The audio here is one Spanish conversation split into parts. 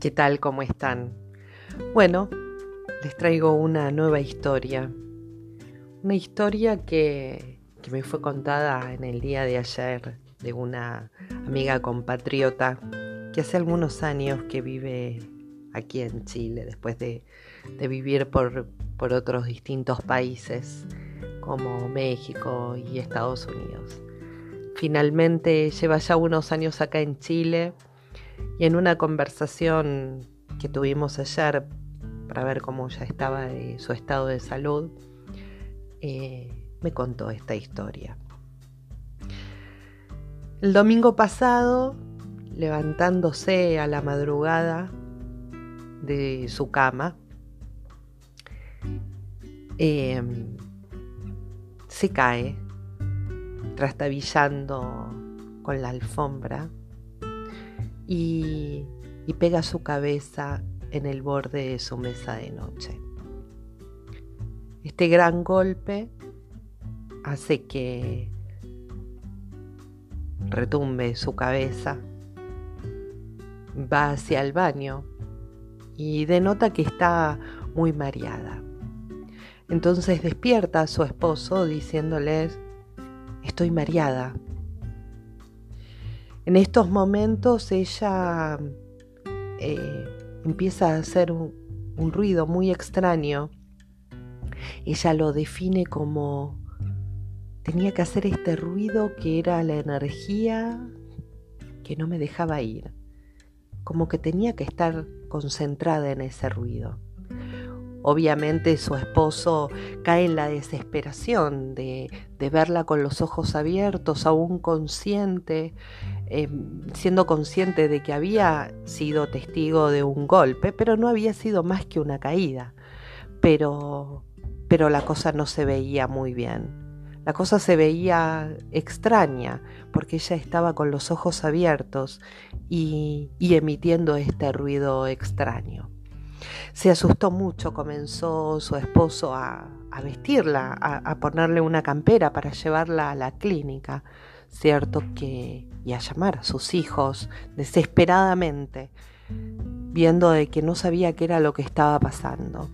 ¿Qué tal? ¿Cómo están? Bueno, les traigo una nueva historia. Una historia que, me fue contada en el día de ayer de una amiga compatriota que hace algunos años que vive aquí en Chile después de, vivir por otros distintos países como México y Estados Unidos. Finalmente lleva ya unos años acá en Chile y en una conversación que tuvimos ayer para ver cómo ya estaba su estado de salud, eh, me contó esta historia. El domingo pasado, levantándose a la madrugada de su cama, em, se cae, trastabillando con la alfombra y, pega su cabeza en el borde de su mesa de noche. Este gran golpe hace que retumbe su cabeza, va hacia el baño y denota que está muy mareada. Entonces despierta a su esposo diciéndole, estoy mareada, en estos momentos ella eh, empieza a hacer un, un ruido muy extraño. Ella lo define como tenía que hacer este ruido que era la energía que no me dejaba ir, como que tenía que estar concentrada en ese ruido. Obviamente su esposo cae en la desesperación de, verla con los ojos abiertos, aún consciente, em, siendo consciente de que había sido testigo de un golpe, pero no había sido más que una caída. Pero, pero la cosa no se veía muy bien. La cosa se veía extraña porque ella estaba con los ojos abiertos y emitiendo este ruido extraño. Se asustó mucho, comenzó su esposo a, vestirla, a, ponerle una campera para llevarla a la clínica, cierto que, y a llamar a sus hijos desesperadamente, viendo de que no sabía qué era lo que estaba pasando.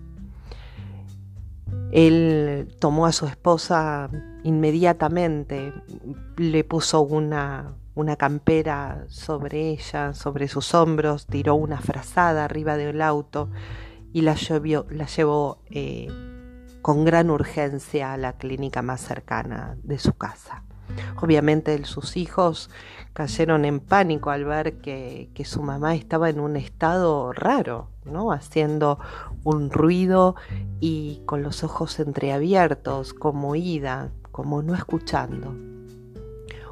Él tomó a su esposa inmediatamente, le puso una, una campera sobre ella, sobre sus hombros, tiró una frazada arriba del auto y la, la llevó eh, con gran urgencia a la clínica más cercana de su casa. Obviamente sus hijos cayeron en pánico al ver que, que, su mamá estaba en un estado raro, ¿no? haciendo un ruido y con los ojos entreabiertos, como ida, como no escuchando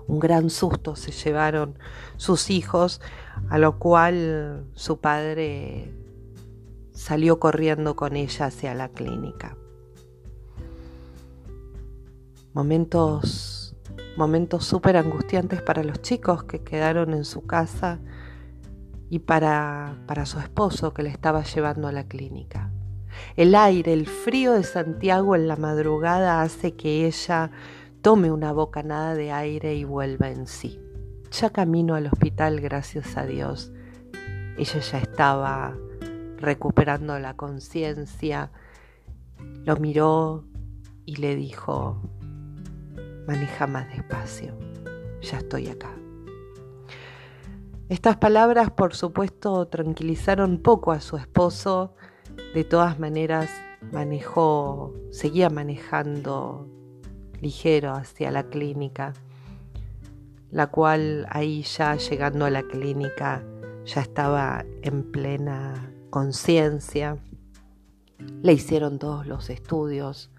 un gran susto se llevaron sus hijos, a lo cual su padre salió corriendo con ella hacia la clínica. Momentos, momentos súper angustiantes para los chicos que quedaron en su casa y para, para su esposo que le estaba llevando a la clínica. El aire, el frío de Santiago en la madrugada hace que ella tome una bocanada de aire y vuelva en sí. Ya camino al hospital, gracias a Dios. Ella ya estaba recuperando la conciencia. Lo miró y le dijo, maneja más despacio, ya estoy acá. Estas palabras, por supuesto, tranquilizaron poco a su esposo. De todas maneras, manejó, seguía manejando ligero hacia la clínica, la cual ahí ya llegando a la clínica ya estaba en plena conciencia. Le hicieron todos los estudios,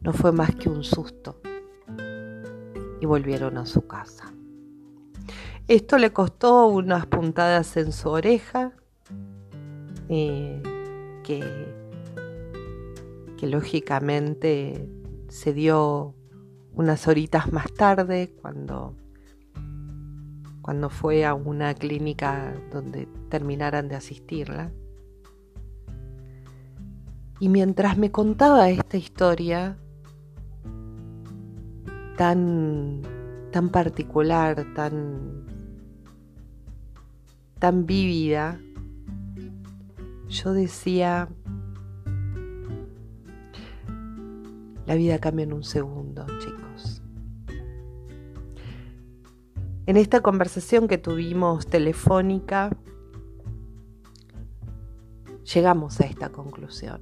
no fue más que un susto y volvieron a su casa. Esto le costó unas puntadas en su oreja eh, que, que lógicamente se dio unas horitas más tarde cuando, cuando fue a una clínica donde terminaran de asistirla. Y mientras me contaba esta historia tan, tan particular, tan, tan vívida, yo decía, la vida cambia en un segundo, chicos. En esta conversación que tuvimos telefónica, llegamos a esta conclusión.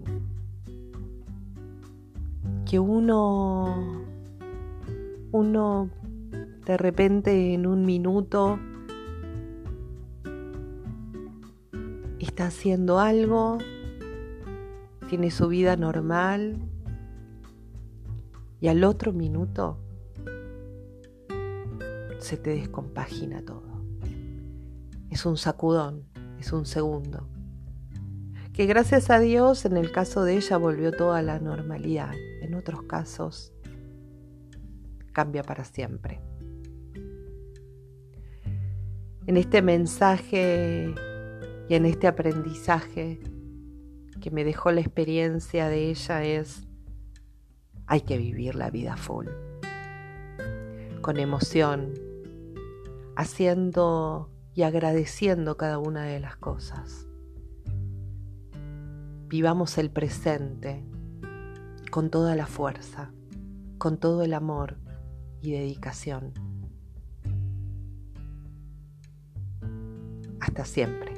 Que uno, uno de repente en un minuto está haciendo algo, tiene su vida normal y al otro minuto se te descompagina todo. Es un sacudón, es un segundo. Que gracias a Dios en el caso de ella volvió toda la normalidad. En otros casos cambia para siempre. En este mensaje y en este aprendizaje que me dejó la experiencia de ella es, hay que vivir la vida full, con emoción, haciendo y agradeciendo cada una de las cosas. Vivamos el presente con toda la fuerza, con todo el amor y dedicación. Hasta siempre.